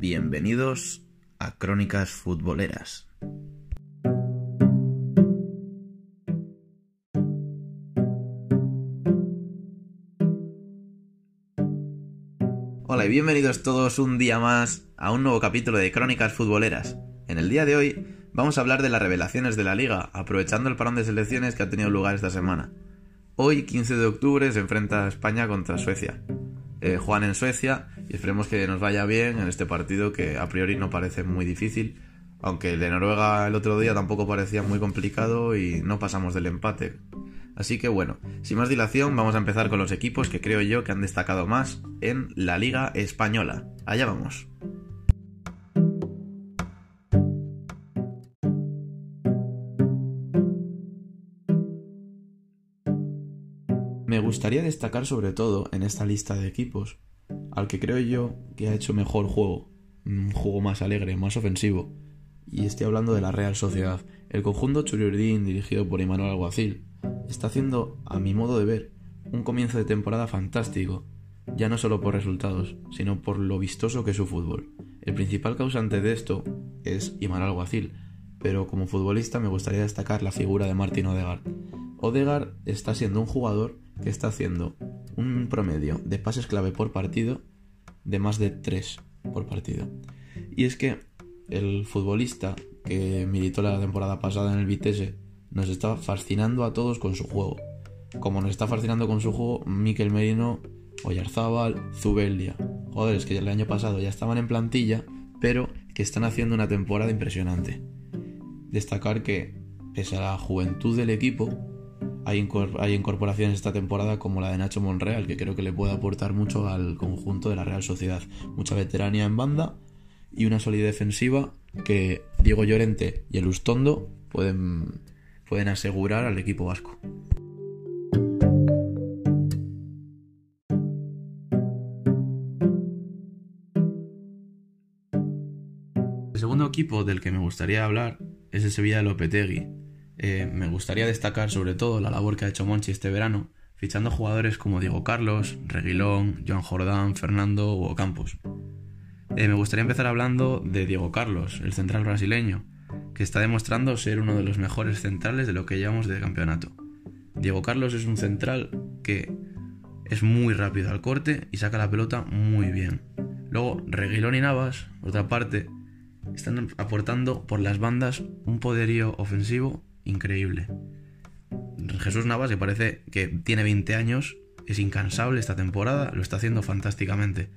Bienvenidos a Crónicas Futboleras. Hola y bienvenidos todos un día más a un nuevo capítulo de Crónicas Futboleras. En el día de hoy vamos a hablar de las revelaciones de la liga, aprovechando el parón de selecciones que ha tenido lugar esta semana. Hoy, 15 de octubre, se enfrenta España contra Suecia. Eh, juegan en Suecia y esperemos que nos vaya bien en este partido que a priori no parece muy difícil, aunque el de Noruega el otro día tampoco parecía muy complicado y no pasamos del empate. Así que bueno, sin más dilación vamos a empezar con los equipos que creo yo que han destacado más en la Liga Española. Allá vamos. Me gustaría destacar sobre todo en esta lista de equipos al que creo yo que ha hecho mejor juego, un juego más alegre, más ofensivo. Y estoy hablando de la Real Sociedad. El conjunto Churiurdín, dirigido por Imanuel Alguacil, está haciendo, a mi modo de ver, un comienzo de temporada fantástico, ya no solo por resultados, sino por lo vistoso que es su fútbol. El principal causante de esto es Imanuel Alguacil, pero como futbolista me gustaría destacar la figura de Martín Odegaard. Odegaard está siendo un jugador que está haciendo un promedio de pases clave por partido de más de 3 por partido. Y es que el futbolista que militó la temporada pasada en el Vitesse nos está fascinando a todos con su juego. Como nos está fascinando con su juego Mikel Merino, Oyarzábal, Zubeldia. Jugadores que el año pasado ya estaban en plantilla, pero que están haciendo una temporada impresionante. Destacar que, pese a la juventud del equipo, hay, incorporaciones esta temporada como la de Nacho Monreal, que creo que le puede aportar mucho al conjunto de la Real Sociedad. Mucha veteranía en banda y una solidez defensiva que Diego Llorente y el Ustondo pueden, pueden asegurar al equipo vasco. El segundo equipo del que me gustaría hablar es el Sevilla de Lopetegui, eh, me gustaría destacar sobre todo la labor que ha hecho Monchi este verano, fichando jugadores como Diego Carlos, Reguilón, Joan Jordán, Fernando o Campos. Eh, me gustaría empezar hablando de Diego Carlos, el central brasileño, que está demostrando ser uno de los mejores centrales de lo que llevamos de campeonato. Diego Carlos es un central que es muy rápido al corte y saca la pelota muy bien. Luego, Reguilón y Navas, por otra parte, están aportando por las bandas un poderío ofensivo increíble. Jesús Navas, que parece que tiene 20 años, es incansable esta temporada, lo está haciendo fantásticamente.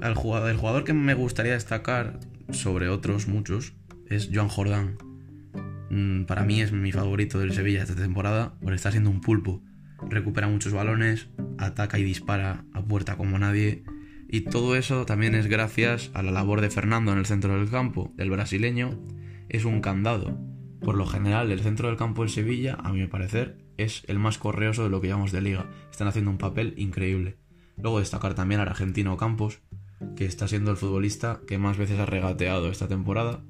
El jugador, el jugador que me gustaría destacar sobre otros muchos es Joan Jordán. Mm, para mí es mi favorito del Sevilla esta temporada, porque está siendo un pulpo. Recupera muchos balones, ataca y dispara a puerta como nadie. Y todo eso también es gracias a la labor de Fernando en el centro del campo. El brasileño es un candado por lo general, el centro del campo en Sevilla, a mi parecer, es el más correoso de lo que llamamos de liga. Están haciendo un papel increíble. Luego destacar también al argentino Campos, que está siendo el futbolista que más veces ha regateado esta temporada.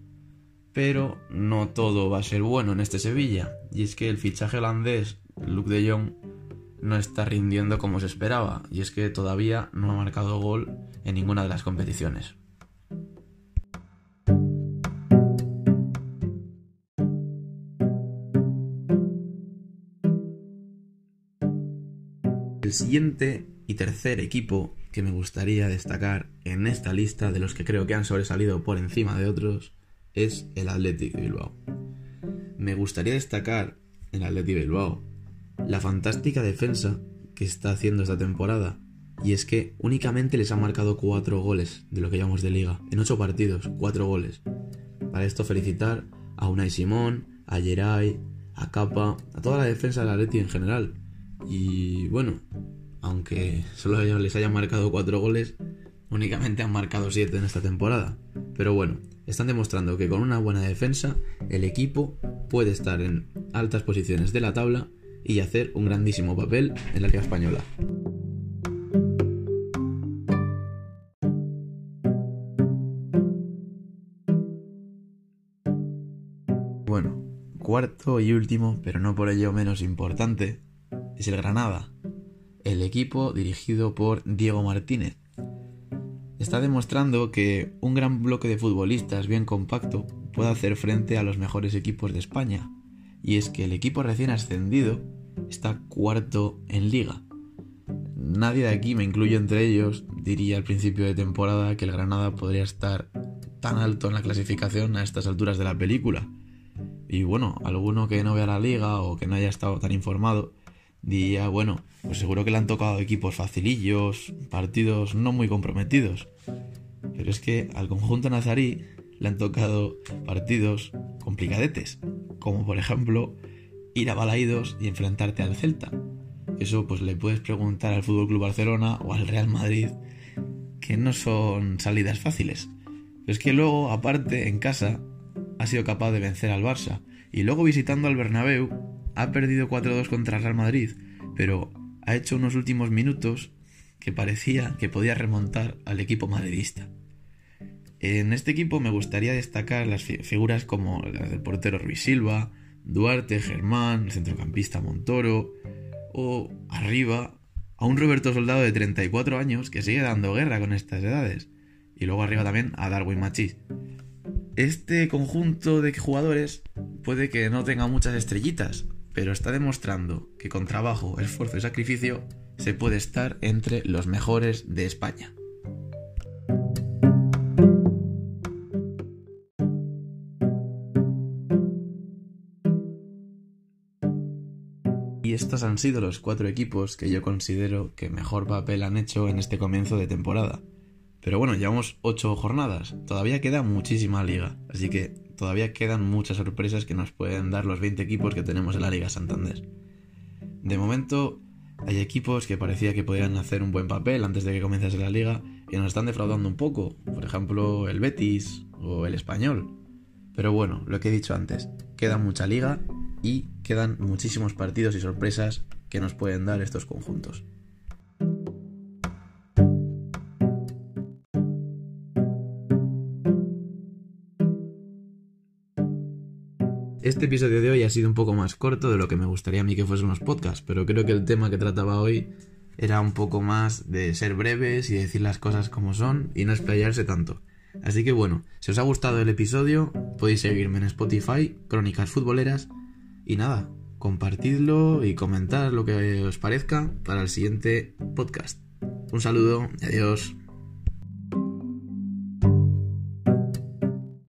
Pero no todo va a ser bueno en este Sevilla. Y es que el fichaje holandés, Luke de Jong, no está rindiendo como se esperaba. Y es que todavía no ha marcado gol en ninguna de las competiciones. El siguiente y tercer equipo que me gustaría destacar en esta lista de los que creo que han sobresalido por encima de otros es el Athletic Bilbao. Me gustaría destacar en el Athletic Bilbao la fantástica defensa que está haciendo esta temporada y es que únicamente les ha marcado 4 goles de lo que llamamos de liga. En 8 partidos, 4 goles. Para esto felicitar a Unai Simón, a Geray, a Capa, a toda la defensa del Atleti en general. Y bueno, aunque solo les hayan marcado 4 goles, únicamente han marcado 7 en esta temporada. Pero bueno, están demostrando que con una buena defensa el equipo puede estar en altas posiciones de la tabla y hacer un grandísimo papel en la Liga Española. Bueno, cuarto y último, pero no por ello menos importante, es el Granada, el equipo dirigido por Diego Martínez. está demostrando que un gran bloque de futbolistas bien compacto puede hacer frente a los mejores equipos de España. Y es que el equipo recién ascendido está cuarto en liga. Nadie de aquí, me incluyo entre ellos, diría al principio de temporada que el Granada podría estar tan alto en la clasificación a estas alturas de la película. Y bueno, alguno que no vea la liga o que no haya estado tan informado diría, bueno, pues seguro que le han tocado equipos facilillos, partidos no muy comprometidos. Pero es que al conjunto nazarí le han tocado partidos complicadetes, como por ejemplo ir a Balaídos y enfrentarte al Celta. Eso pues le puedes preguntar al Fútbol Club Barcelona o al Real Madrid, que no son salidas fáciles. Pero es que luego, aparte, en casa, ha sido capaz de vencer al Barça. Y luego visitando al Bernabéu, ha perdido 4-2 contra Real Madrid, pero ha hecho unos últimos minutos que parecía que podía remontar al equipo madridista. En este equipo me gustaría destacar las figuras como las del portero Ruiz Silva, Duarte, Germán, el centrocampista Montoro, o arriba a un Roberto Soldado de 34 años que sigue dando guerra con estas edades. Y luego arriba también a Darwin Machís. Este conjunto de jugadores puede que no tenga muchas estrellitas, pero está demostrando que con trabajo, esfuerzo y sacrificio se puede estar entre los mejores de España. Y estos han sido los cuatro equipos que yo considero que mejor papel han hecho en este comienzo de temporada. Pero bueno, llevamos ocho jornadas, todavía queda muchísima liga, así que todavía quedan muchas sorpresas que nos pueden dar los 20 equipos que tenemos en la Liga Santander. De momento, hay equipos que parecía que podían hacer un buen papel antes de que comenzase la liga y nos están defraudando un poco, por ejemplo el Betis o el Español. Pero bueno, lo que he dicho antes, queda mucha liga y quedan muchísimos partidos y sorpresas que nos pueden dar estos conjuntos. Este episodio de hoy ha sido un poco más corto de lo que me gustaría a mí que fuesen los podcasts, pero creo que el tema que trataba hoy era un poco más de ser breves y decir las cosas como son y no explayarse tanto. Así que bueno, si os ha gustado el episodio, podéis seguirme en Spotify, Crónicas Futboleras, y nada, compartidlo y comentad lo que os parezca para el siguiente podcast. Un saludo adiós.